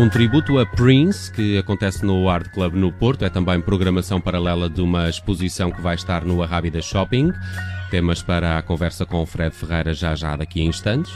Um tributo a Prince, que acontece no Art Club no Porto, é também programação paralela de uma exposição que vai estar no Arrábida Shopping. Temas para a conversa com o Fred Ferreira já já daqui a instantes.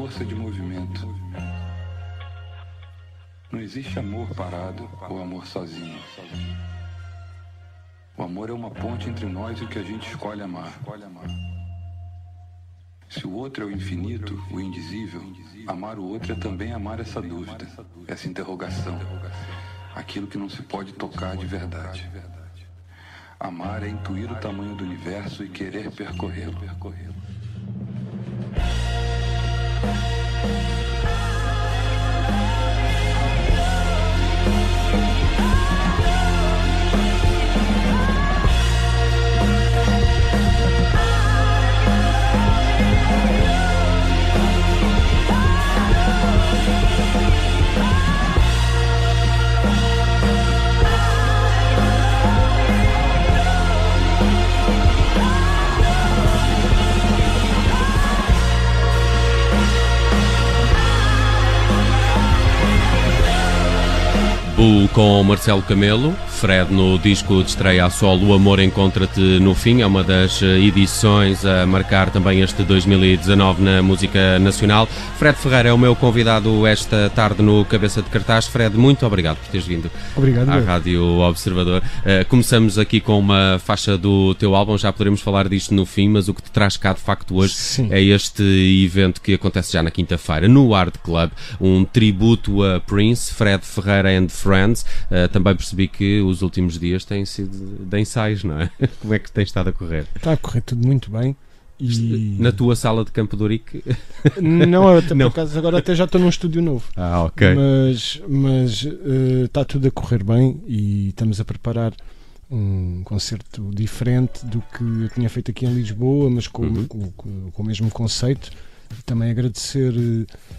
Força de movimento. Não existe amor parado ou amor sozinho. O amor é uma ponte entre nós e o que a gente escolhe amar. Se o outro é o infinito, o indizível, amar o outro é também amar essa dúvida, essa interrogação, aquilo que não se pode tocar de verdade. Amar é intuir o tamanho do universo e querer percorrê-lo. Bu com Marcelo Camelo, Fred no disco de estreia a solo O Amor Encontra-te no Fim, é uma das edições a marcar também este 2019 na música nacional. Fred Ferreira é o meu convidado esta tarde no Cabeça de Cartaz. Fred, muito obrigado por teres vindo Obrigado. à. Rádio Observador. Uh, começamos aqui com uma faixa do teu álbum, já poderemos falar disto no fim, mas o que te traz cá de facto hoje Sim. é este evento que acontece já na quinta-feira no Art Club, um tributo a Prince, Fred Ferreira and Friends. Uh, também percebi que os últimos dias têm sido de ensaios, não é? Como é que tem estado a correr? Está a correr tudo muito bem. E Na tua sala de Campo de Ourique? não, eu até, Não. por acaso agora até já estou num estúdio novo. Ah, ok. Mas, mas eh, está tudo a correr bem e estamos a preparar um concerto diferente do que eu tinha feito aqui em Lisboa, mas com, Uhum. com, com- com o mesmo conceito. Também agradecer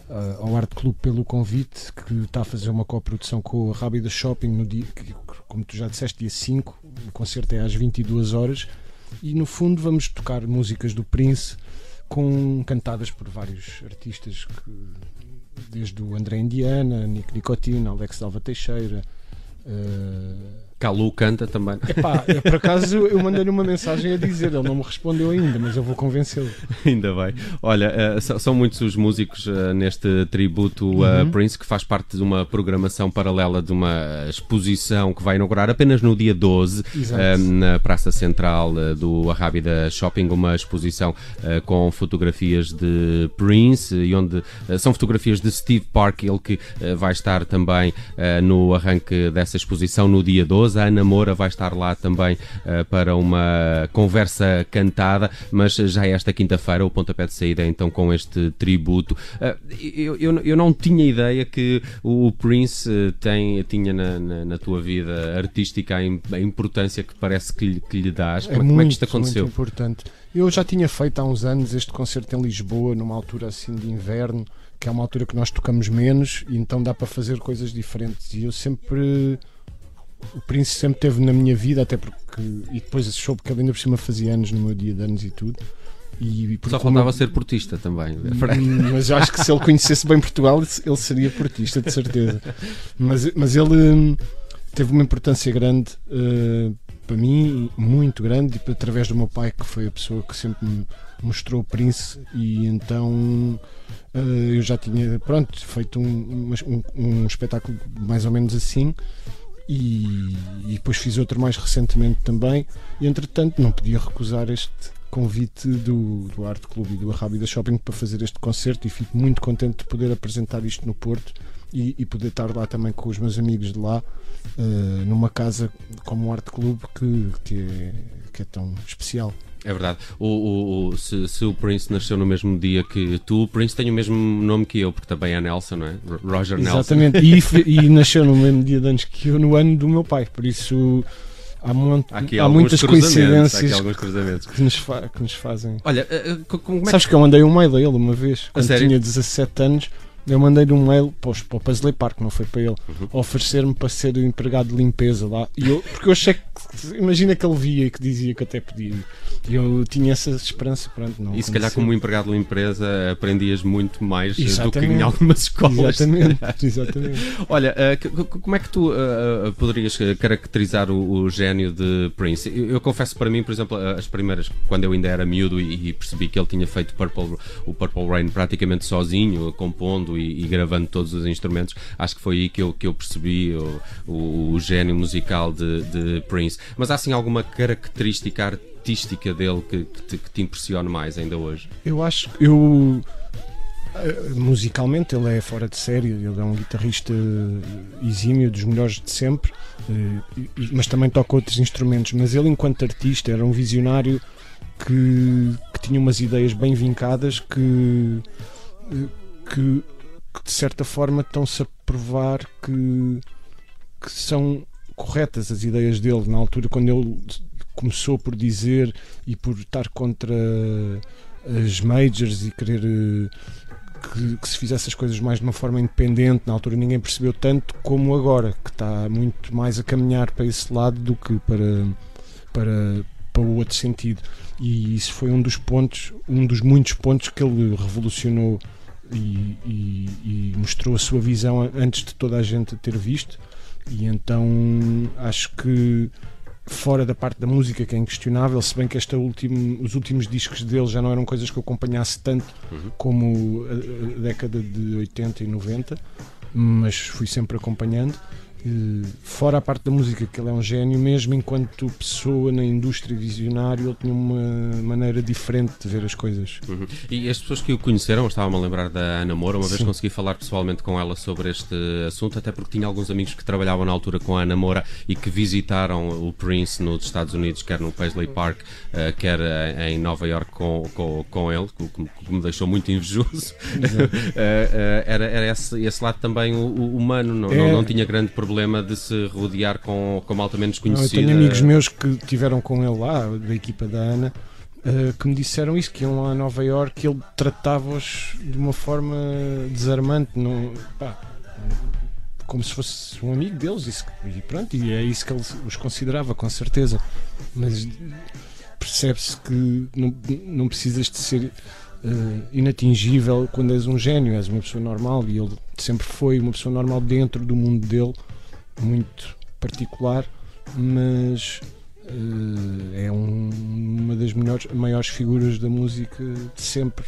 eh, ao Art Club pelo convite, que está a fazer uma coprodução com a Rábida Shopping no dia, que, como tu já disseste, dia 5. O concerto é às 22 horas. E no fundo vamos tocar músicas do Prince com cantadas por vários artistas que desde o André Indiana, Nick Nicotina, Alex Alva Teixeira. eh, Calu canta também. epá, por acaso eu mandei-lhe uma mensagem a dizer, ele não me respondeu ainda, mas eu vou convencê-lo. Ainda bem. Olha, eh, são- muitos os músicos eh, neste tributo a Uhum. Prince, que faz parte de uma programação paralela de uma exposição que vai inaugurar apenas no dia 12, Exato. eh, na Praça Central do Arrábida Shopping, uma exposição com fotografias de Prince, e onde são fotografias de Steve Park, ele que vai estar também no arranque dessa exposição no dia 12. A Ana Moura vai estar lá também eh, para uma conversa cantada, mas já esta quinta-feira o pontapé de saída é então com este tributo. Eh, eu, eu, eu não tinha ideia que o Prince eh, tem, tinha na, na, na tua vida artística a, im- a importância que parece que lhe, que lhe dás. Como, é- como é que isto aconteceu? Muito importante. Eu já tinha feito há uns anos este concerto em Lisboa, numa altura assim de inverno, que é uma altura que nós tocamos menos, e então dá para fazer coisas diferentes. E eu sempre. O Prince sempre teve na minha vida, até porque. E depois soube que ele ainda por cima fazia anos no meu dia de anos e tudo. E porque Só como- faltava ser portista também. Hum, mas eu acho que se ele conhecesse bem Portugal, ele seria portista, de certeza. Mas, mas ele hum, teve uma importância grande uh, para mim muito grande e através do meu pai que foi a pessoa que sempre me mostrou o Prince e então uh, eu já tinha pronto feito um, um, um, espetáculo mais ou menos assim e, e depois fiz outro mais recentemente também e entretanto não podia recusar este convite do, do Arte Clube e do Arrábida Shopping para fazer este concerto e fico muito contente de poder apresentar isto no Porto e, e poder estar lá também com os meus amigos de lá uh, numa casa como o Arte Clube que, que, é, que é tão especial. É verdade. O, o, o se, se, o Prince nasceu no mesmo dia que tu, o Prince tem o mesmo nome que eu, porque também é Nelson, não é? Roger Nelson. Exatamente. E, e nasceu no mesmo dia de anos que eu, no ano do meu pai. Por isso há, muito, há, há muitas coincidências há que, nos que nos fazem. Olha, uh, como é que... Sabes que eu mandei um mail a ele uma vez, quando tinha 17 anos. Eu mandei-lhe um mail para, para o Paisley Park, não foi para ele, uhum. oferecer-me para ser empregado de limpeza lá. E eu, porque eu achei que, imagina que ele via e que dizia que até podia. Eu tinha essa esperança. Pronto, não e se calhar, como empregado de limpeza, aprendias muito mais exatamente. do que em algumas escolas. Exatamente. exatamente. Olha, uh, como é que tu uh, poderias caracterizar o, gênio de Prince? Eu, confesso para mim, por exemplo, as primeiras, quando eu ainda era miúdo e, percebi que ele tinha feito Purple, o Purple Rain praticamente sozinho, compondo e, e, gravando todos os instrumentos, acho que foi aí que eu, que eu percebi o, o, o gênio musical de, de, Prince. Mas há assim alguma característica artística dele que, que, te, que te impressiona mais ainda hoje? Eu acho que eu eh, musicalmente ele é fora de série, ele é um guitarrista exímio, dos melhores de sempre, eh, mas também toca outros instrumentos. Mas ele, enquanto artista, era um visionário que, que tinha umas ideias bem vincadas que, eh, que que de certa forma estão-se a provar que, que são corretas as ideias dele na altura quando ele começou por dizer e por estar contra as majors e querer eh, que, que, se fizesse as coisas mais de uma forma independente na altura ninguém percebeu tanto como agora que está muito mais a caminhar para esse lado do que para para para o outro sentido e isso foi um dos pontos um dos muitos pontos que ele revolucionou e, e, e, mostrou a sua visão antes de toda a gente ter visto. E então acho que fora da parte da música que é inquestionável, se bem que este último, os últimos discos dele já não eram coisas que eu acompanhasse tanto uhum. como a, a, década de 80 e 90, mas fui sempre acompanhando fora a parte da música, que ele é um gênio, mesmo enquanto pessoa na indústria visionário, ele tinha uma maneira diferente de ver as coisas. Uhum. E as pessoas que o conheceram, estava-me a lembrar da Ana Moura, uma Sim. vez consegui falar pessoalmente com ela sobre este assunto, até porque tinha alguns amigos que trabalhavam na altura com a Ana Moura e que visitaram o Prince nos Estados Unidos, quer no Paisley Park, uh, quer uh, em Nova York com, com, com ele, que, me deixou muito invejoso. era era esse, esse, lado também humano, não, é... não, não tinha grande problema problema de se rodear com, com malta menos conhecida. eu tenho amigos meus que tiveram com ele lá, da equipa da Ana, uh, que me disseram isso, que iam lá a Nova York e ele tratava-os de uma forma desarmante, não, pá, como se fosse um amigo deles, isso, e pronto, e é isso que ele os considerava, com certeza. Mas percebe-se que não, não precisas de ser uh, inatingível quando és um gênio, és uma pessoa normal e ele sempre foi uma pessoa normal dentro do mundo dele muito particular, mas é um, uma das melhores, maiores figuras da música de sempre.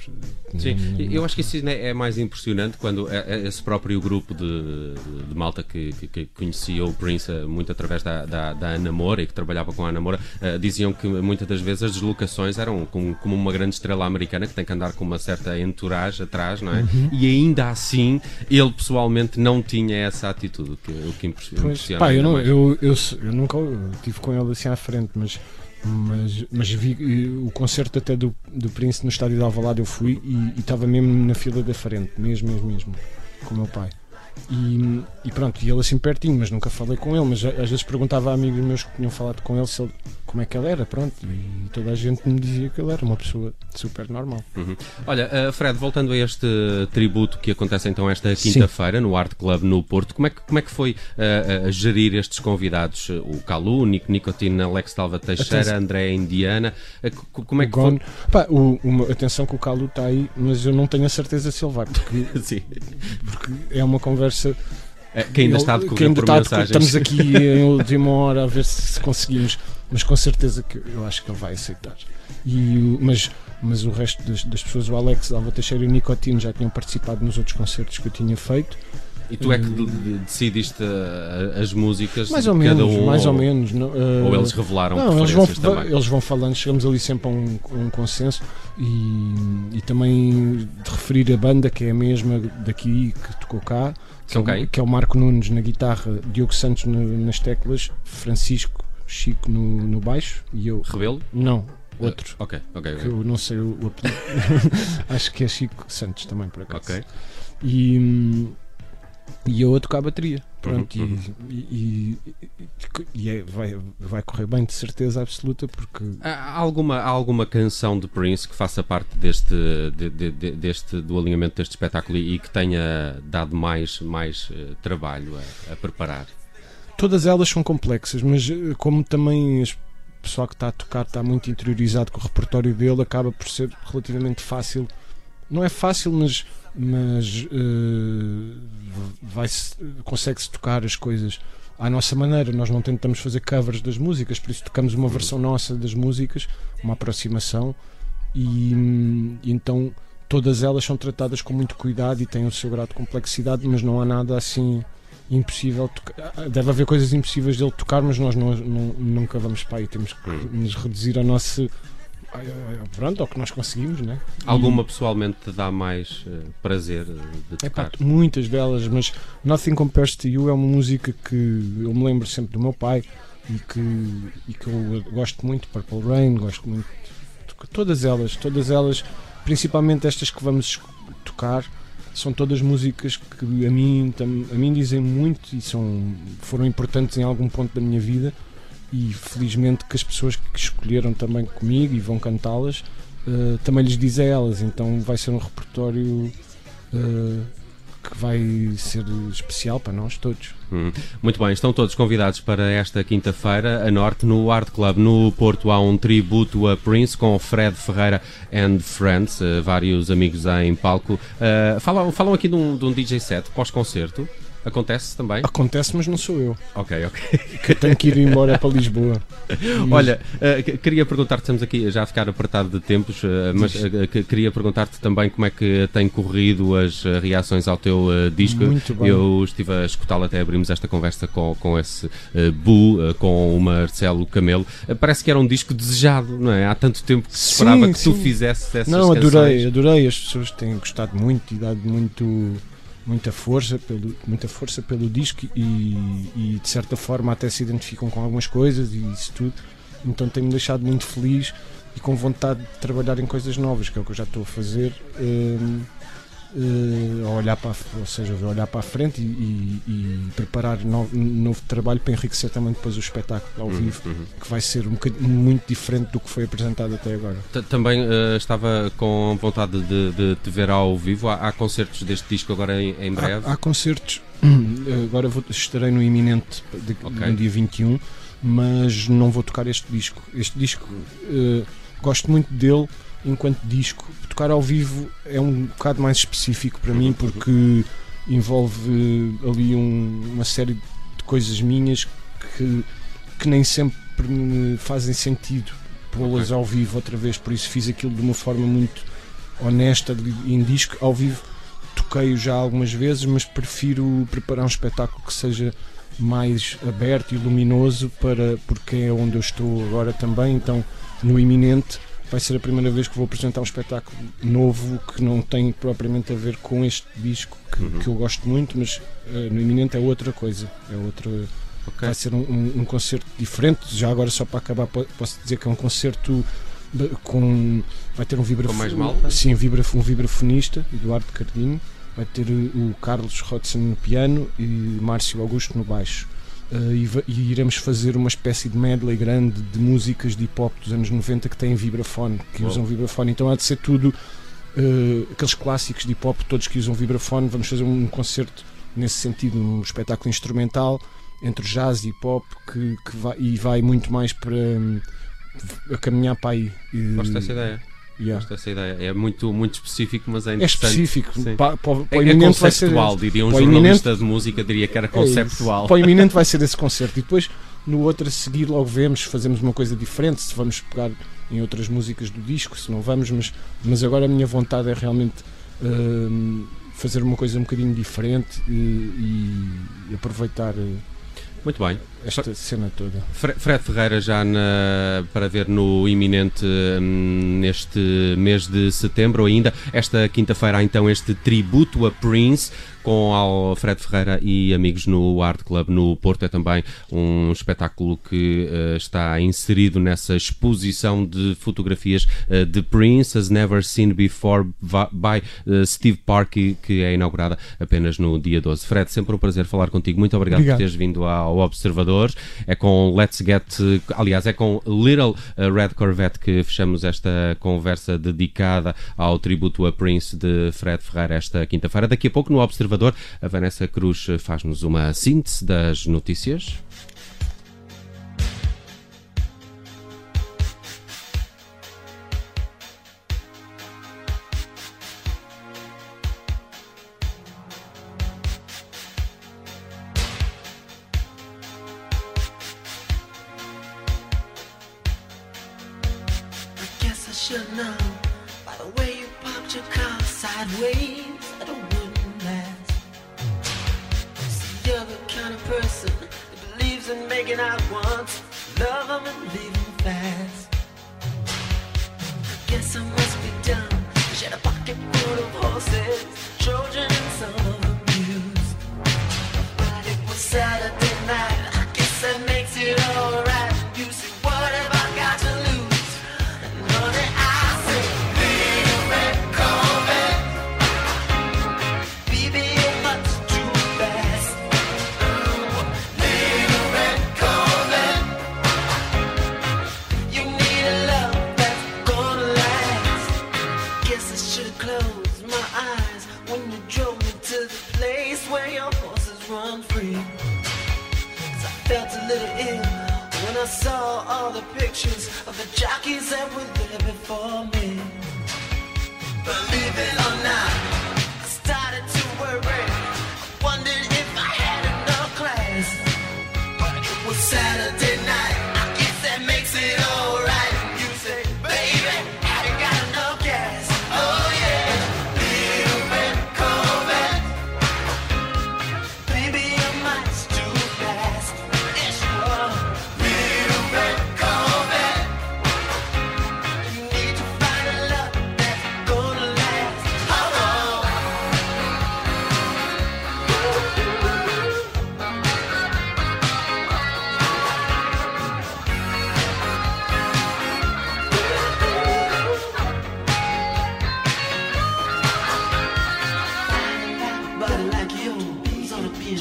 Sim, eu acho que isso é mais impressionante quando é, é esse próprio grupo de, de malta que, que, conhecia o Prince eh, muito através da, da, da Ana Moura e que trabalhava com a Ana Moura, uh, diziam que muitas das vezes as deslocações eram como, como, uma grande estrela americana que tem que andar com uma certa entourage atrás, não é? Uhum. E ainda assim ele pessoalmente não tinha essa atitude, o que, o que impressiona. Pois, pá, eu, não, eu, eu, eu, nunca tive com ele assim à frente, mas mas, mas vi o concerto até do, do Prince no estádio de Alvalade eu fui e estava mesmo na fila da frente, mesmo, mesmo, mesmo, com o meu pai. E, e, pronto, e ele assim pertinho, mas nunca falei com ele. Mas às vezes perguntava a amigos meus que tinham falado com ele, ele como é que ele era, pronto. E toda a gente me dizia que ele era uma pessoa super normal. Uhum. Olha, uh, Fred, voltando a este tributo que acontece então esta quinta-feira no Art Club no Porto, como é que, como é que foi uh, uh, gerir estes convidados? O Calu, Nico Nicotina, Alex Talva Teixeira, atenção. André Indiana. como é que foi? Pá, o, uma, atenção que o Calu está aí, mas eu não tenho a certeza se ele vai, porque, porque é uma conversa conversa. É, que ainda está a decorrer por mensagens. Estamos aqui em última hora a ver se conseguimos. Mas com certeza que eu acho que ele vai aceitar. E, mas, mas o resto das, das pessoas, o Alex, Alva Teixeira e o Nicotino já tinham participado nos outros concertos que eu tinha feito. E tu é que de- de- decidiste uh, as músicas Mais de ou cada menos, um? mais ou ou, menos. não, uh, ou eles revelaram Não, eles vão, também? eles vão falando, chegamos ali sempre a um, um consenso e, e também de referir a banda que é a mesma daqui que tocou cá, que, São é, o- quem? que é o Marco Nunes na guitarra, Diogo Santos nas teclas, Francisco Chico no, no baixo e eu. Rebelo? Não, outro. Ok, ok, Que ok. eu não sei o, o apelido. Acho que é Chico Santos também, por acaso. Ok. E, hum, e eu a tocar a bateria. Pronto, Uhum, e, e, e- e é- vai, vai correr bem, de certeza absoluta, porque Há alguma, há alguma canção de Prince que faça parte deste, de- de- de- deste do alinhamento deste espetáculo e, e que tenha dado mais, mais eh, trabalho a, a preparar? Todas elas são complexas, mas eh, como também o pessoal que está a tocar está muito interiorizado com o repertório dele, acaba por ser relativamente fácil. Não é fácil, mas, mas vai-se- consegue-se tocar as coisas à nossa maneira. Nós não tentamos fazer covers das músicas, por isso tocamos uma versão nossa das músicas, uma aproximação, e, e então todas elas são tratadas com muito cuidado e têm o seu grau de complexidade, mas não há nada assim impossível. tocar. Deve haver coisas impossíveis dele tocar, mas nós não, não- nunca vamos para aí. Temos que Hum. nos reduzir ao nosso. Pronto, ao que nós conseguimos, né? Alguma pessoalmente te dá mais eh, prazer eh, de tocar? muitas delas, mas Nothing Compares to You é uma música que eu me lembro sempre do meu pai e que, e que eu gosto muito, Purple Rain, gosto muito todas elas, todas elas, principalmente estas que vamos tocar, são todas músicas que a mim, a mim dizem muito e são, foram importantes em algum ponto da minha vida. E felizmente que as pessoas que escolheram também comigo e vão cantá-las eh, também lhes diz a elas, então vai ser um repertório eh, que vai ser especial para nós todos. Hum. Muito bem, estão todos convidados para esta quinta-feira, a Norte, no Art Club, no Porto, há um tributo a Prince com Fred Ferreira and Friends, eh, vários amigos em palco. Eh, falam, falam aqui de um, de um DJ set pós-concerto. Acontece também? Acontece, mas não sou eu, Ok, ok. que tenho que ir embora para Lisboa. Mas- Olha, que- queria perguntar-te, estamos aqui já a ficar apertado de tempos, eh, mas que- queria perguntar-te também como é que tem corrido as reações ao teu disco. Muito bem. Eu estive a escutá-lo, até abrimos esta conversa com, com esse uh, Bu, com o Marcelo Camelo. Parece que era um disco desejado, não é? Há tanto tempo que se esperava Sim, que tu sim. fizesses essas Não, canções. adorei, adorei. As pessoas têm gostado muito e dado muito, muita força pelo, muita força pelo disco e, e de certa forma até se identificam com algumas coisas e isso tudo. Então tem-me deixado muito feliz e com vontade de trabalhar em coisas novas, que é o que eu já estou a fazer. hum, eh, a olhar para ou seja, olhar para a frente e, e- e preparar no- um novo trabalho para enriquecer também depois o espetáculo ao Uhum, vivo, uhum. que vai ser um bocadinho muito diferente do que foi apresentado até agora. T- Também eh, estava com vontade de, de te ver ao vivo. Há, há concertos deste disco agora em, em breve. Há, há concertos, agora vou, estarei no iminente de, Ok. no dia 21, mas não vou tocar este disco. Este disco eh, gosto muito dele enquanto disco. Tocar ao vivo é um bocado mais específico para mim porque envolve eh, ali um- uma série de coisas minhas que, que nem sempre me fazem sentido pô-las Ok. ao vivo outra vez, por isso fiz aquilo de uma forma muito honesta em disco. Ao vivo toquei-o já algumas vezes, mas prefiro preparar um espetáculo que seja mais aberto e luminoso para porque é onde eu estou agora também. Então, no iminente vai ser a primeira vez que vou apresentar um espetáculo novo que não tem propriamente a ver com este disco que, Uhum. que eu gosto muito, mas eh, no iminente é outra coisa. É outra. Ok. Vai ser um, um- um concerto diferente. Já agora só para acabar po- posso dizer que é um concerto com vai ter um vibrafo- Com mais malta? Sim, um vibrafonista, Eduardo Cardinho. Vai ter o o Carlos Rodson no piano e Márcio Augusto no baixo. Eh, e, e iremos fazer uma espécie de medley grande de músicas de hip hop dos anos 90 que têm vibrafone, que usam vibrafone. Então há de ser tudo eh, aqueles clássicos de hip hop, todos que usam vibrafone. Vamos fazer um concerto nesse sentido, um espetáculo instrumental entre jazz e hip hop que, que vai, e vai muito mais para a caminhar para aí. Gosto dessa ideia. Yeah. Gosto dessa ideia. É muito, muito específico, mas é É interessante. específico. Sim. Pa- para, o- para É, é iminente conceptual, diria um para jornalista de música, diria que era É conceptual. Para o iminente vai ser esse concerto. E depois no outro a seguir logo vemos, fazemos uma coisa diferente, se vamos pegar em outras músicas do disco, se não vamos, mas, mas agora a minha vontade é realmente uh, fazer uma coisa um bocadinho diferente e, e aproveitar. Uh, muito bem. Esta cena toda. Fred Ferreira já na, para ver no iminente hum, neste mês de setembro ainda. Esta quinta-feira há então este tributo a Prince com Alfred Ferreira e amigos no Art Club no Porto. É também um espetáculo que uh, está inserido nessa exposição de fotografias uh, de Prince, as Never Seen Before by uh, Steve Park, que é inaugurada apenas no dia 12. Fred, sempre um prazer falar contigo. Muito obrigado, obrigado. por teres vindo ao Observador. É com Let's Get, aliás, é com Little Red Corvette que fechamos esta conversa dedicada ao tributo a Prince de Fred Ferreira esta quinta-feira. Daqui a pouco no Observador. A Vanessa Cruz faz-nos uma síntese das notícias. Should know by the way you parked your car sideways. Want you mad. See you're the kind of person that believes in making out once, love them and leave them fast. I guess I must be dumb. She had a pocket full of horses, children, and some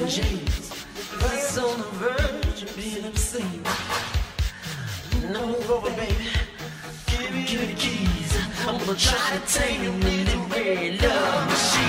a PNGs. On the verge of being obscene. No over, baby. Give me, give me the keys. I'm gonna try to tame you in the red love machine.